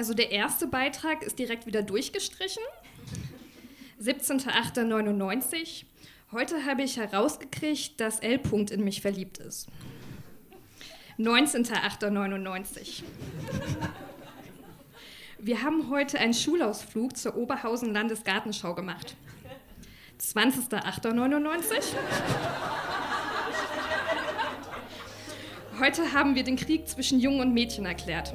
Also der erste Beitrag ist direkt wieder durchgestrichen. 17.08.99. Heute habe ich herausgekriegt, dass L. -Punkt in mich verliebt ist. 19.08.99. Wir haben heute einen Schulausflug zur Oberhausen Landesgartenschau gemacht. 20.08.99. Heute haben wir den Krieg zwischen Jungen und Mädchen erklärt.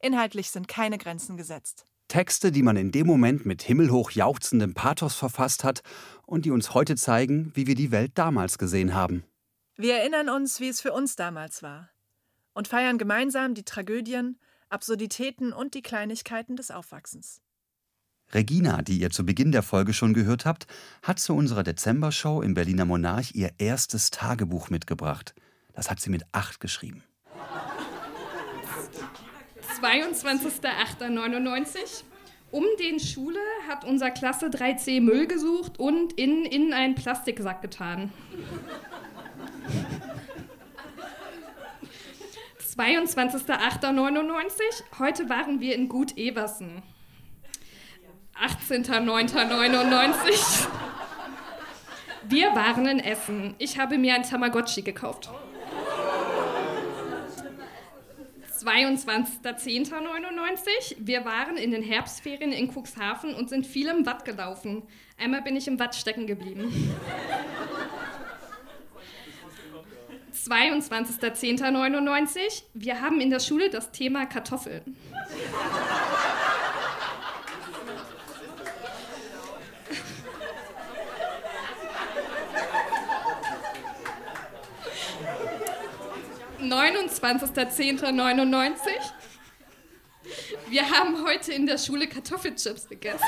Inhaltlich sind keine Grenzen gesetzt. Texte, die man in dem Moment mit himmelhoch jauchzendem Pathos verfasst hat und die uns heute zeigen, wie wir die Welt damals gesehen haben. Wir erinnern uns, wie es für uns damals war und feiern gemeinsam die Tragödien, Absurditäten und die Kleinigkeiten des Aufwachsens. Regina, die ihr zu Beginn der Folge schon gehört habt, hat zu unserer Dezember-Show im Berliner Monarch ihr erstes Tagebuch mitgebracht. Das hat sie mit acht geschrieben. 22.08.99. Um den Schule hat unser Klasse 3C Müll gesucht und in, in einen Plastiksack getan. 22.08.99. Heute waren wir in Gut Eversen. 18.09.99. Wir waren in Essen. Ich habe mir ein Tamagotchi gekauft. 22.10.99. Wir waren in den Herbstferien in Cuxhaven und sind viel im Watt gelaufen. Einmal bin ich im Watt stecken geblieben. 22.10.99. Wir haben in der Schule das Thema Kartoffeln. Neunundzwanzigster Wir haben heute in der Schule Kartoffelchips gegessen.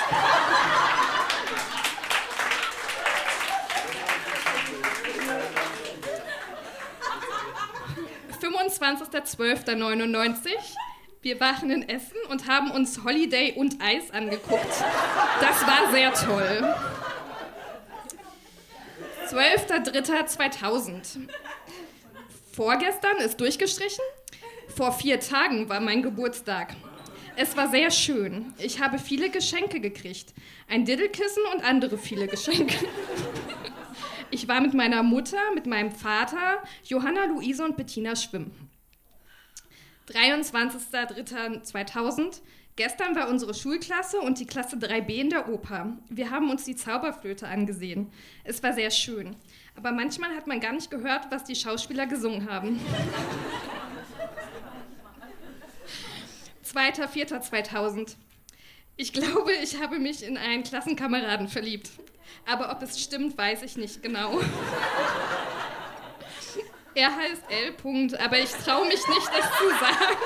25.12.99. Wir waren in Essen und haben uns Holiday und Eis angeguckt. Das war sehr toll. 12.03.2000. Vorgestern ist durchgestrichen. Vor vier Tagen war mein Geburtstag. Es war sehr schön. Ich habe viele Geschenke gekriegt. Ein Diddelkissen und andere viele Geschenke. Ich war mit meiner Mutter, mit meinem Vater, Johanna, Luise und Bettina schwimmen. 23.03.2000. Gestern war unsere Schulklasse und die Klasse 3b in der Oper. Wir haben uns die Zauberflöte angesehen. Es war sehr schön. Aber manchmal hat man gar nicht gehört, was die Schauspieler gesungen haben. 2.04.2000. Ich glaube, ich habe mich in einen Klassenkameraden verliebt. Aber ob es stimmt, weiß ich nicht genau. Er heißt L. -Punkt, aber ich traue mich nicht, das zu sagen.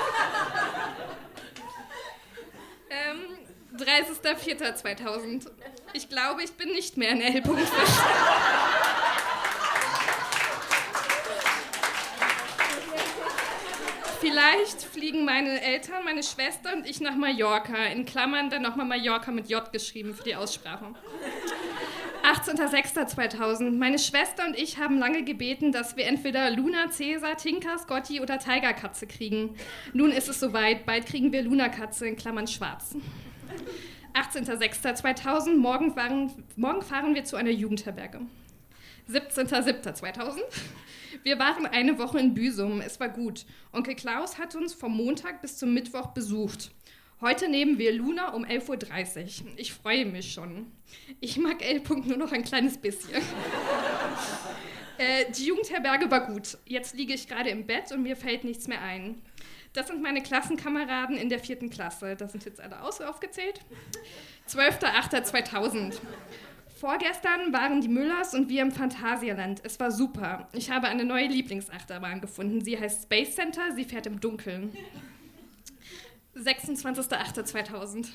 Ähm, 30.04.2000. Ich glaube, ich bin nicht mehr in L. -Punkt Vielleicht fliegen meine Eltern, meine Schwester und ich nach Mallorca. In Klammern dann nochmal Mallorca mit J geschrieben für die Aussprache. 18.06.2000. Meine Schwester und ich haben lange gebeten, dass wir entweder Luna, Cäsar, Tinker, Scotty oder Tigerkatze kriegen. Nun ist es soweit. Bald kriegen wir Luna-Katze in Klammern schwarz. 18.06.2000. Morgen fahren, morgen fahren wir zu einer Jugendherberge. 17.07.2000. Wir waren eine Woche in Büsum. Es war gut. Onkel Klaus hat uns vom Montag bis zum Mittwoch besucht. Heute nehmen wir Luna um 11.30 Uhr. Ich freue mich schon. Ich mag L. nur noch ein kleines bisschen. äh, die Jugendherberge war gut. Jetzt liege ich gerade im Bett und mir fällt nichts mehr ein. Das sind meine Klassenkameraden in der vierten Klasse. Das sind jetzt alle aufgezählt. 12.08.2000. Vorgestern waren die Müllers und wir im Phantasialand. Es war super. Ich habe eine neue Lieblingsachterbahn gefunden. Sie heißt Space Center. Sie fährt im Dunkeln. 26.08.2000.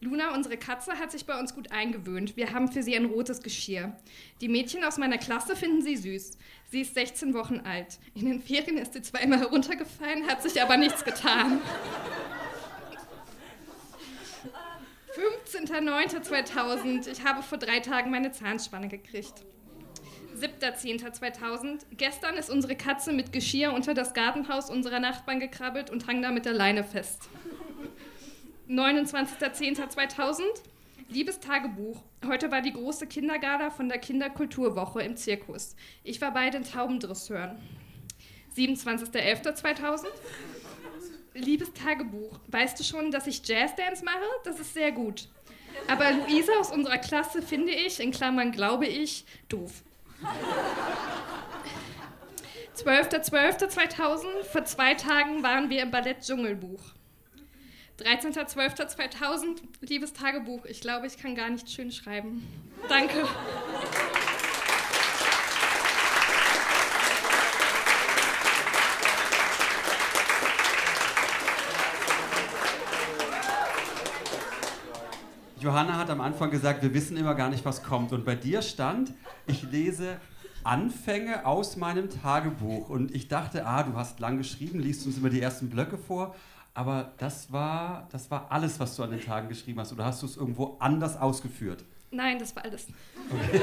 Luna, unsere Katze, hat sich bei uns gut eingewöhnt. Wir haben für sie ein rotes Geschirr. Die Mädchen aus meiner Klasse finden sie süß. Sie ist 16 Wochen alt. In den Ferien ist sie zweimal heruntergefallen, hat sich aber nichts getan. 15.09.2000. Ich habe vor drei Tagen meine Zahnspanne gekriegt. 7.10.2000. Gestern ist unsere Katze mit Geschirr unter das Gartenhaus unserer Nachbarn gekrabbelt und hang da mit der Leine fest. 29.10.2000. Liebes Tagebuch. Heute war die große Kindergala von der Kinderkulturwoche im Zirkus. Ich war bei den Taubendresseuren. 27.11.2000. Liebes Tagebuch. Weißt du schon, dass ich Jazzdance mache? Das ist sehr gut. Aber Luisa aus unserer Klasse finde ich, in Klammern glaube ich, doof. 12.12.2000, vor zwei Tagen waren wir im Ballett Dschungelbuch. 13.12.2000, liebes Tagebuch, ich glaube, ich kann gar nicht schön schreiben. Danke. Johanna hat am Anfang gesagt, wir wissen immer gar nicht, was kommt. Und bei dir stand, ich lese Anfänge aus meinem Tagebuch. Und ich dachte, ah, du hast lang geschrieben, liest uns immer die ersten Blöcke vor. Aber das war, das war alles, was du an den Tagen geschrieben hast. Oder hast du es irgendwo anders ausgeführt? Nein, das war alles. Okay,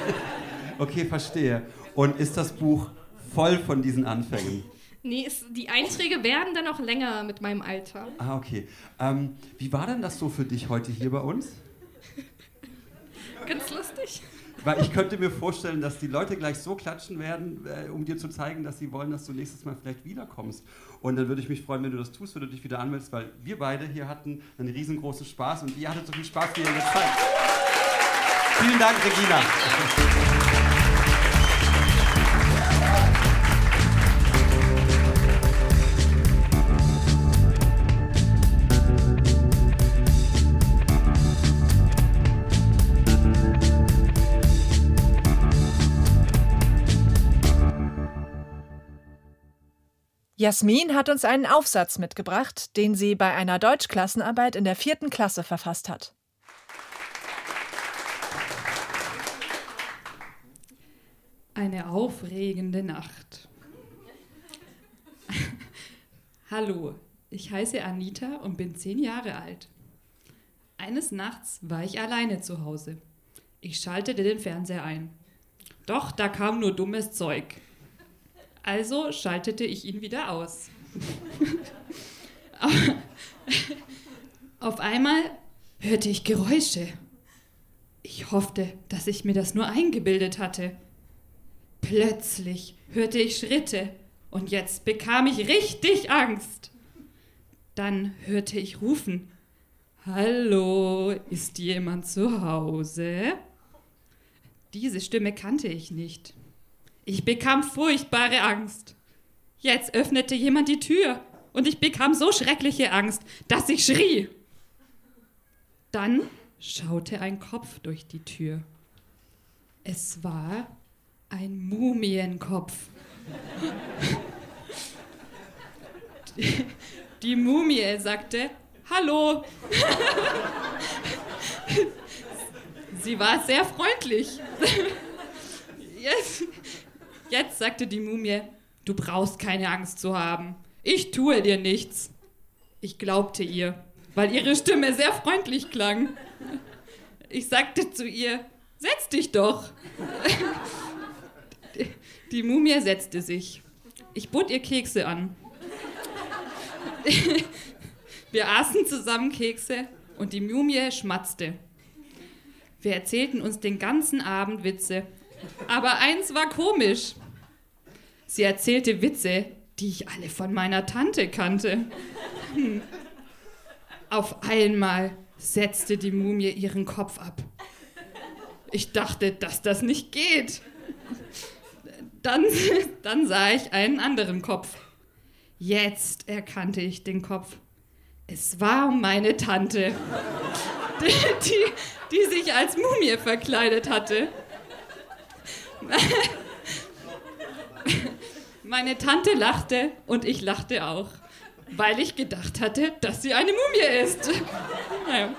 okay verstehe. Und ist das Buch voll von diesen Anfängen? Nee, es, die Einträge werden dann auch länger mit meinem Alter. Ah, okay. Ähm, wie war denn das so für dich heute hier bei uns? Ganz lustig. Weil ich könnte mir vorstellen, dass die Leute gleich so klatschen werden, äh, um dir zu zeigen, dass sie wollen, dass du nächstes Mal vielleicht wiederkommst. Und dann würde ich mich freuen, wenn du das tust, wenn du dich wieder anmeldest, weil wir beide hier hatten einen riesengroßen Spaß und ihr hattet so viel Spaß, wie ihr jetzt zeigt. Vielen Dank, Regina. Jasmin hat uns einen Aufsatz mitgebracht, den sie bei einer Deutschklassenarbeit in der vierten Klasse verfasst hat. Eine aufregende Nacht. Hallo, ich heiße Anita und bin zehn Jahre alt. Eines Nachts war ich alleine zu Hause. Ich schaltete den Fernseher ein. Doch da kam nur dummes Zeug. Also schaltete ich ihn wieder aus. Auf einmal hörte ich Geräusche. Ich hoffte, dass ich mir das nur eingebildet hatte. Plötzlich hörte ich Schritte und jetzt bekam ich richtig Angst. Dann hörte ich rufen. Hallo, ist jemand zu Hause? Diese Stimme kannte ich nicht. Ich bekam furchtbare Angst. Jetzt öffnete jemand die Tür und ich bekam so schreckliche Angst, dass ich schrie. Dann schaute ein Kopf durch die Tür. Es war ein Mumienkopf. Die, die Mumie sagte, Hallo. Sie war sehr freundlich. Jetzt, Jetzt sagte die Mumie, du brauchst keine Angst zu haben. Ich tue dir nichts. Ich glaubte ihr, weil ihre Stimme sehr freundlich klang. Ich sagte zu ihr, setz dich doch. Die Mumie setzte sich. Ich bot ihr Kekse an. Wir aßen zusammen Kekse und die Mumie schmatzte. Wir erzählten uns den ganzen Abend Witze aber eins war komisch. Sie erzählte Witze, die ich alle von meiner Tante kannte. Hm. Auf einmal setzte die Mumie ihren Kopf ab. Ich dachte, dass das nicht geht. Dann, dann sah ich einen anderen Kopf. Jetzt erkannte ich den Kopf. Es war meine Tante. die, die, die sich als Mumie verkleidet hatte. Meine Tante lachte und ich lachte auch, weil ich gedacht hatte, dass sie eine Mumie ist. Naja.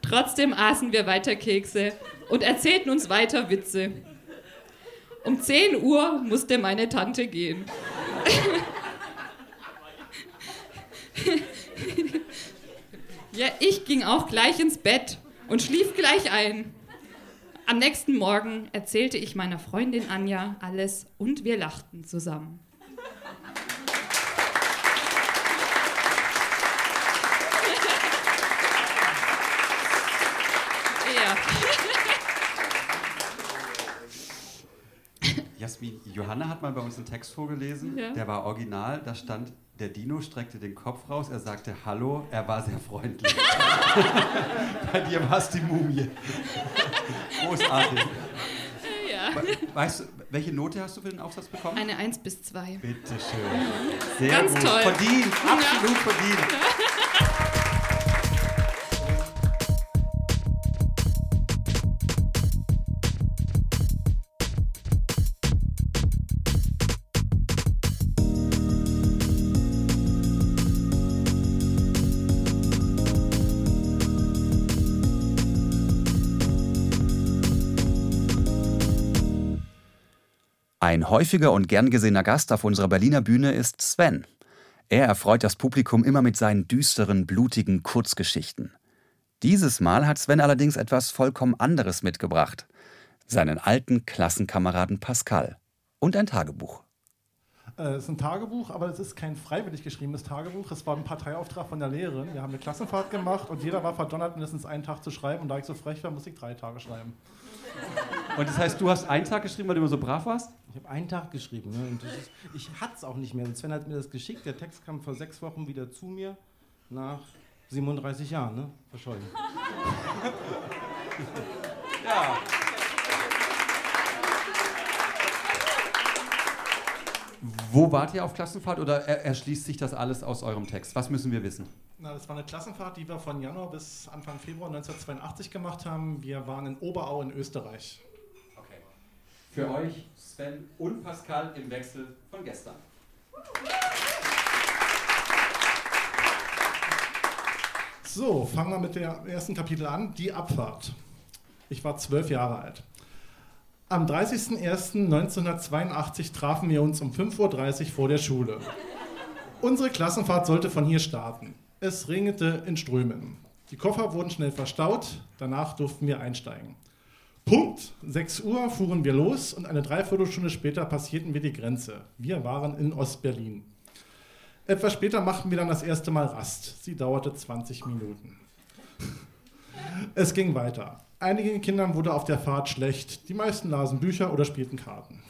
Trotzdem aßen wir weiter Kekse und erzählten uns weiter Witze. Um 10 Uhr musste meine Tante gehen. ja, ich ging auch gleich ins Bett und schlief gleich ein. Am nächsten Morgen erzählte ich meiner Freundin Anja alles und wir lachten zusammen. Jasmin, Johanna hat mal bei uns einen Text vorgelesen, ja. der war original, da stand, der Dino streckte den Kopf raus, er sagte Hallo, er war sehr freundlich. bei dir war es die Mumie. Großartig. Ja. Weißt du, welche Note hast du für den Aufsatz bekommen? Eine 1 bis 2. Bitte schön. Sehr Ganz gut. toll. Verdient, absolut ja. verdient. Ein häufiger und gern gesehener Gast auf unserer Berliner Bühne ist Sven. Er erfreut das Publikum immer mit seinen düsteren, blutigen Kurzgeschichten. Dieses Mal hat Sven allerdings etwas vollkommen anderes mitgebracht. Seinen alten Klassenkameraden Pascal. Und ein Tagebuch. Es ist ein Tagebuch, aber es ist kein freiwillig geschriebenes Tagebuch. Es war ein Parteiauftrag von der Lehrerin. Wir haben eine Klassenfahrt gemacht und jeder war verdonnert, mindestens einen Tag zu schreiben. Und da ich so frech war, musste ich drei Tage schreiben. Und das heißt, du hast einen Tag geschrieben, weil du immer so brav warst? Ich habe einen Tag geschrieben. Ne? Und ist, ich hatte es auch nicht mehr. Sven hat mir das geschickt. Der Text kam vor sechs Wochen wieder zu mir nach 37 Jahren. Ne? Verschollen. ja. Wo wart ihr auf Klassenfahrt oder erschließt sich das alles aus eurem Text? Was müssen wir wissen? Na, das war eine Klassenfahrt, die wir von Januar bis Anfang Februar 1982 gemacht haben. Wir waren in Oberau in Österreich. Für euch Sven und Pascal im Wechsel von gestern. So, fangen wir mit dem ersten Kapitel an, die Abfahrt. Ich war zwölf Jahre alt. Am 30.01.1982 trafen wir uns um 5.30 Uhr vor der Schule. Unsere Klassenfahrt sollte von hier starten. Es regnete in Strömen. Die Koffer wurden schnell verstaut, danach durften wir einsteigen. Punkt 6 Uhr fuhren wir los und eine Dreiviertelstunde später passierten wir die Grenze. Wir waren in Ostberlin. Etwas später machten wir dann das erste Mal Rast. Sie dauerte 20 Minuten. Es ging weiter. Einigen Kindern wurde auf der Fahrt schlecht. Die meisten lasen Bücher oder spielten Karten.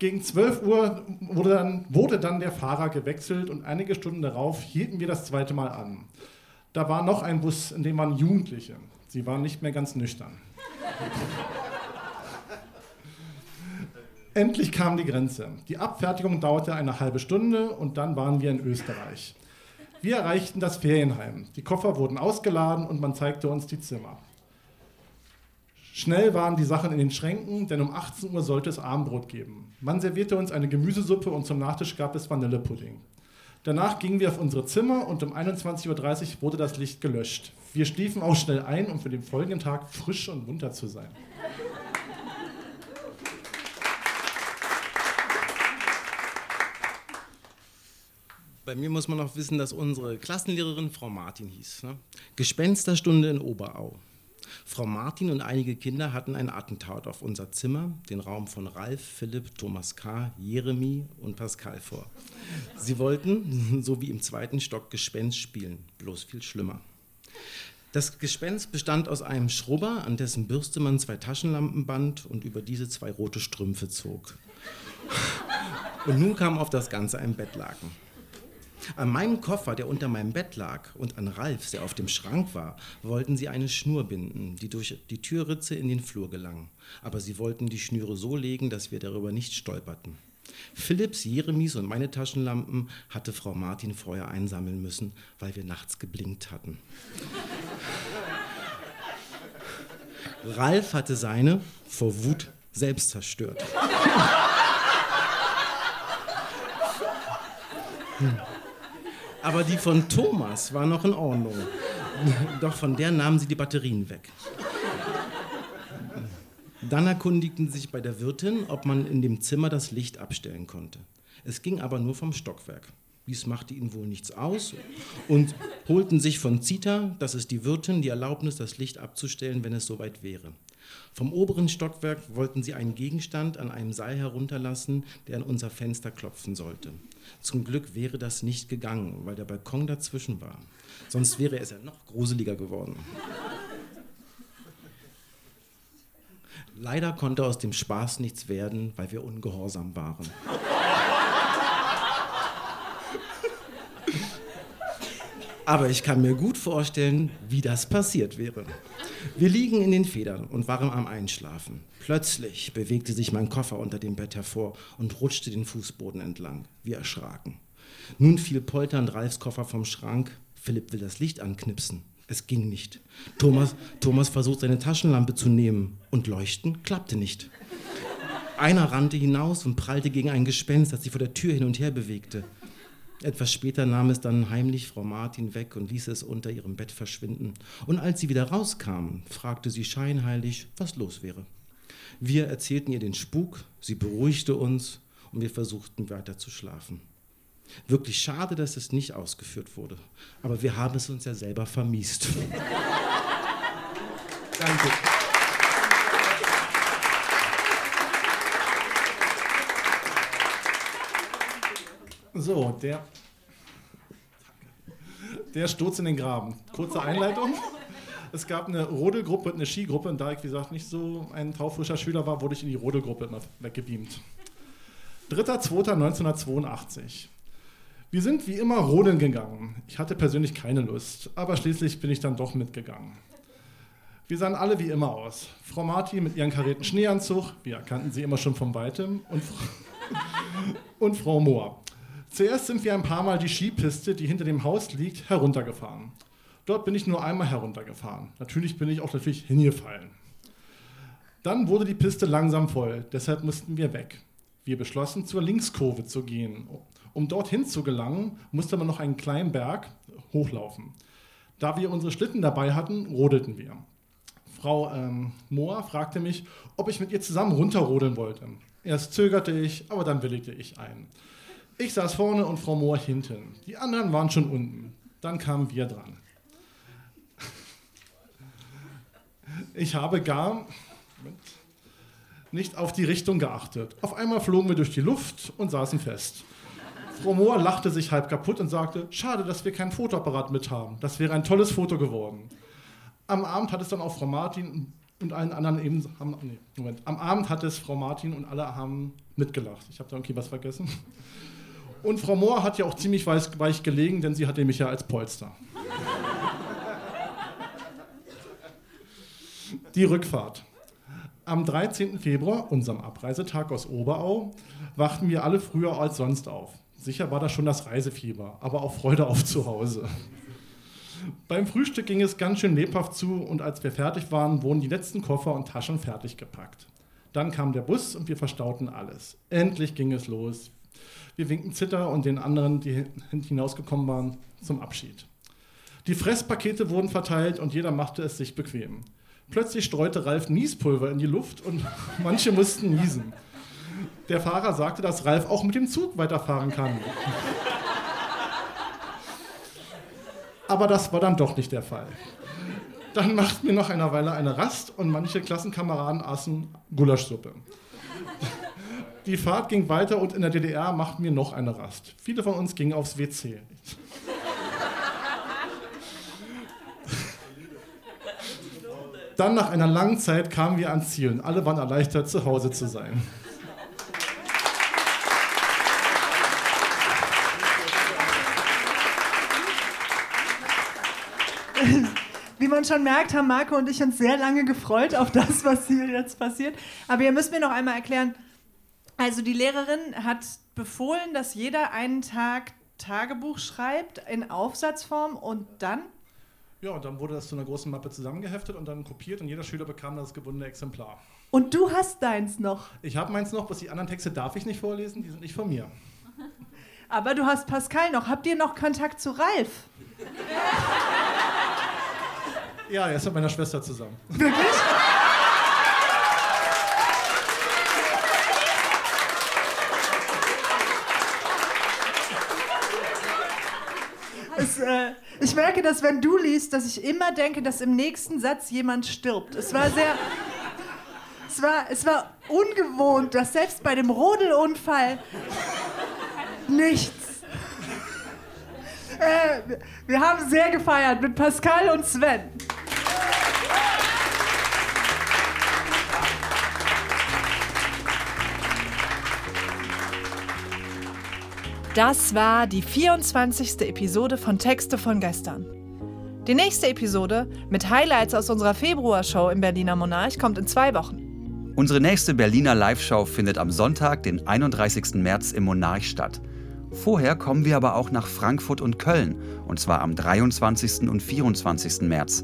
Gegen 12 Uhr wurde dann, wurde dann der Fahrer gewechselt und einige Stunden darauf hielten wir das zweite Mal an. Da war noch ein Bus, in dem waren Jugendliche. Sie waren nicht mehr ganz nüchtern. Endlich kam die Grenze. Die Abfertigung dauerte eine halbe Stunde und dann waren wir in Österreich. Wir erreichten das Ferienheim. Die Koffer wurden ausgeladen und man zeigte uns die Zimmer. Schnell waren die Sachen in den Schränken, denn um 18 Uhr sollte es Abendbrot geben. Man servierte uns eine Gemüsesuppe und zum Nachtisch gab es Vanillepudding. Danach gingen wir auf unsere Zimmer und um 21.30 Uhr wurde das Licht gelöscht. Wir schliefen auch schnell ein, um für den folgenden Tag frisch und munter zu sein. Bei mir muss man noch wissen, dass unsere Klassenlehrerin Frau Martin hieß. Ne? Gespensterstunde in Oberau. Frau Martin und einige Kinder hatten ein Attentat auf unser Zimmer, den Raum von Ralf, Philipp, Thomas K., Jeremy und Pascal vor. Sie wollten, so wie im zweiten Stock, Gespenst spielen, bloß viel schlimmer. Das Gespenst bestand aus einem Schrubber, an dessen Bürste man zwei Taschenlampen band und über diese zwei rote Strümpfe zog. Und nun kam auf das Ganze ein Bettlaken. An meinem Koffer, der unter meinem Bett lag, und an Ralfs, der auf dem Schrank war, wollten sie eine Schnur binden, die durch die Türritze in den Flur gelang. Aber sie wollten die Schnüre so legen, dass wir darüber nicht stolperten. Philipps, Jeremies und meine Taschenlampen hatte Frau Martin vorher einsammeln müssen, weil wir nachts geblinkt hatten. Ralf hatte seine vor Wut selbst zerstört. Aber die von Thomas war noch in Ordnung. Doch von der nahmen sie die Batterien weg. Dann erkundigten sie sich bei der Wirtin, ob man in dem Zimmer das Licht abstellen konnte. Es ging aber nur vom Stockwerk. Dies machte ihnen wohl nichts aus und holten sich von Zita, das ist die Wirtin, die Erlaubnis, das Licht abzustellen, wenn es soweit wäre. Vom oberen Stockwerk wollten sie einen Gegenstand an einem Seil herunterlassen, der an unser Fenster klopfen sollte. Zum Glück wäre das nicht gegangen, weil der Balkon dazwischen war. Sonst wäre es ja noch gruseliger geworden. Leider konnte aus dem Spaß nichts werden, weil wir ungehorsam waren. Aber ich kann mir gut vorstellen, wie das passiert wäre. Wir liegen in den Federn und waren am Einschlafen. Plötzlich bewegte sich mein Koffer unter dem Bett hervor und rutschte den Fußboden entlang. Wir erschraken. Nun fiel polternd Ralfs Koffer vom Schrank. Philipp will das Licht anknipsen. Es ging nicht. Thomas, Thomas versucht seine Taschenlampe zu nehmen und leuchten klappte nicht. Einer rannte hinaus und prallte gegen ein Gespenst, das sich vor der Tür hin und her bewegte. Etwas später nahm es dann heimlich Frau Martin weg und ließ es unter ihrem Bett verschwinden. Und als sie wieder rauskamen, fragte sie scheinheilig, was los wäre. Wir erzählten ihr den Spuk, sie beruhigte uns und wir versuchten weiter zu schlafen. Wirklich schade, dass es nicht ausgeführt wurde. Aber wir haben es uns ja selber vermiest. Danke. So, der, der Sturz in den Graben. Kurze Einleitung. Es gab eine Rodelgruppe und eine Skigruppe und da ich, wie gesagt, nicht so ein taufrischer Schüler war, wurde ich in die Rodelgruppe immer weggebeamt. 3.2.1982. Wir sind wie immer rodeln gegangen. Ich hatte persönlich keine Lust, aber schließlich bin ich dann doch mitgegangen. Wir sahen alle wie immer aus. Frau Marti mit ihrem karierten Schneeanzug, wir erkannten sie immer schon von weitem, und, und Frau Mohr. Zuerst sind wir ein paar Mal die Skipiste, die hinter dem Haus liegt, heruntergefahren. Dort bin ich nur einmal heruntergefahren. Natürlich bin ich auch natürlich hingefallen. Dann wurde die Piste langsam voll, deshalb mussten wir weg. Wir beschlossen, zur Linkskurve zu gehen. Um dorthin zu gelangen, musste man noch einen kleinen Berg hochlaufen. Da wir unsere Schlitten dabei hatten, rodelten wir. Frau ähm, Mohr fragte mich, ob ich mit ihr zusammen runterrodeln wollte. Erst zögerte ich, aber dann willigte ich ein. Ich saß vorne und Frau Mohr hinten. Die anderen waren schon unten. Dann kamen wir dran. Ich habe gar nicht auf die Richtung geachtet. Auf einmal flogen wir durch die Luft und saßen fest. Frau Mohr lachte sich halb kaputt und sagte, schade, dass wir keinen Fotoapparat mit haben. Das wäre ein tolles Foto geworden. Am Abend hat es dann auch Frau Martin und allen anderen eben, haben, nee, Moment, am Abend hat es Frau Martin und alle haben mitgelacht. Ich habe da irgendwie was vergessen. Und Frau Mohr hat ja auch ziemlich weich gelegen, denn sie hatte mich ja als Polster. Die Rückfahrt. Am 13. Februar, unserem Abreisetag aus Oberau, wachten wir alle früher als sonst auf. Sicher war das schon das Reisefieber, aber auch Freude auf zu Hause. Beim Frühstück ging es ganz schön lebhaft zu und als wir fertig waren, wurden die letzten Koffer und Taschen fertig gepackt. Dann kam der Bus und wir verstauten alles. Endlich ging es los. Wir winken Zitter und den anderen, die hinausgekommen waren, zum Abschied. Die Fresspakete wurden verteilt und jeder machte es sich bequem. Plötzlich streute Ralf Niespulver in die Luft und manche mussten niesen. Der Fahrer sagte, dass Ralf auch mit dem Zug weiterfahren kann. Aber das war dann doch nicht der Fall. Dann machten wir nach einer Weile eine Rast und manche Klassenkameraden aßen Gulaschsuppe. Die Fahrt ging weiter und in der DDR machten wir noch eine Rast. Viele von uns gingen aufs WC. Dann nach einer langen Zeit kamen wir ans Ziel alle waren erleichtert, zu Hause zu sein. Wie man schon merkt, haben Marco und ich uns sehr lange gefreut auf das, was hier jetzt passiert. Aber ihr müsst mir noch einmal erklären, also die Lehrerin hat befohlen, dass jeder einen Tag Tagebuch schreibt in Aufsatzform und dann? Ja, und dann wurde das zu einer großen Mappe zusammengeheftet und dann kopiert und jeder Schüler bekam das gebundene Exemplar. Und du hast deins noch. Ich habe meins noch, bloß die anderen Texte darf ich nicht vorlesen, die sind nicht von mir. Aber du hast Pascal noch. Habt ihr noch Kontakt zu Ralf? Ja, er ist mit meiner Schwester zusammen. Wirklich? Es, äh, ich merke, dass wenn du liest, dass ich immer denke, dass im nächsten Satz jemand stirbt. Es war sehr. Es war, es war ungewohnt, dass selbst bei dem Rodelunfall nichts. Äh, wir haben sehr gefeiert mit Pascal und Sven. Das war die 24. Episode von Texte von gestern. Die nächste Episode mit Highlights aus unserer Februarshow im Berliner Monarch kommt in zwei Wochen. Unsere nächste Berliner Live-Show findet am Sonntag, den 31. März im Monarch statt. Vorher kommen wir aber auch nach Frankfurt und Köln, und zwar am 23. und 24. März.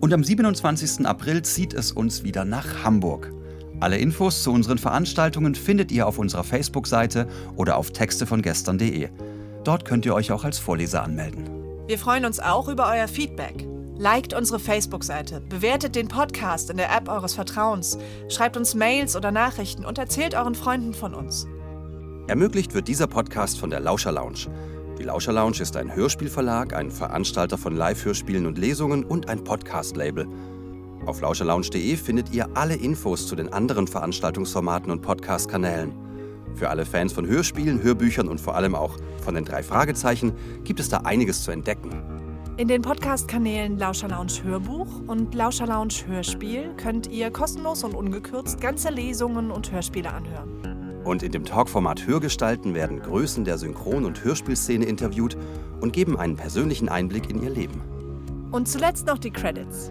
Und am 27. April zieht es uns wieder nach Hamburg. Alle Infos zu unseren Veranstaltungen findet ihr auf unserer Facebook-Seite oder auf textevongestern.de. Dort könnt ihr euch auch als Vorleser anmelden. Wir freuen uns auch über euer Feedback. Liked unsere Facebook-Seite, bewertet den Podcast in der App eures Vertrauens, schreibt uns Mails oder Nachrichten und erzählt euren Freunden von uns. Ermöglicht wird dieser Podcast von der Lauscher Lounge. Die Lauscher Lounge ist ein Hörspielverlag, ein Veranstalter von Live-Hörspielen und Lesungen und ein Podcast-Label. Auf lauscherlounge.de findet ihr alle Infos zu den anderen Veranstaltungsformaten und Podcast-Kanälen. Für alle Fans von Hörspielen, Hörbüchern und vor allem auch von den drei Fragezeichen gibt es da einiges zu entdecken. In den Podcast-Kanälen Lauscher Lounge Hörbuch und Lauscher Lounge Hörspiel könnt ihr kostenlos und ungekürzt ganze Lesungen und Hörspiele anhören. Und in dem Talkformat Hörgestalten werden Größen der Synchron- und Hörspielszene interviewt und geben einen persönlichen Einblick in ihr Leben. Und zuletzt noch die Credits.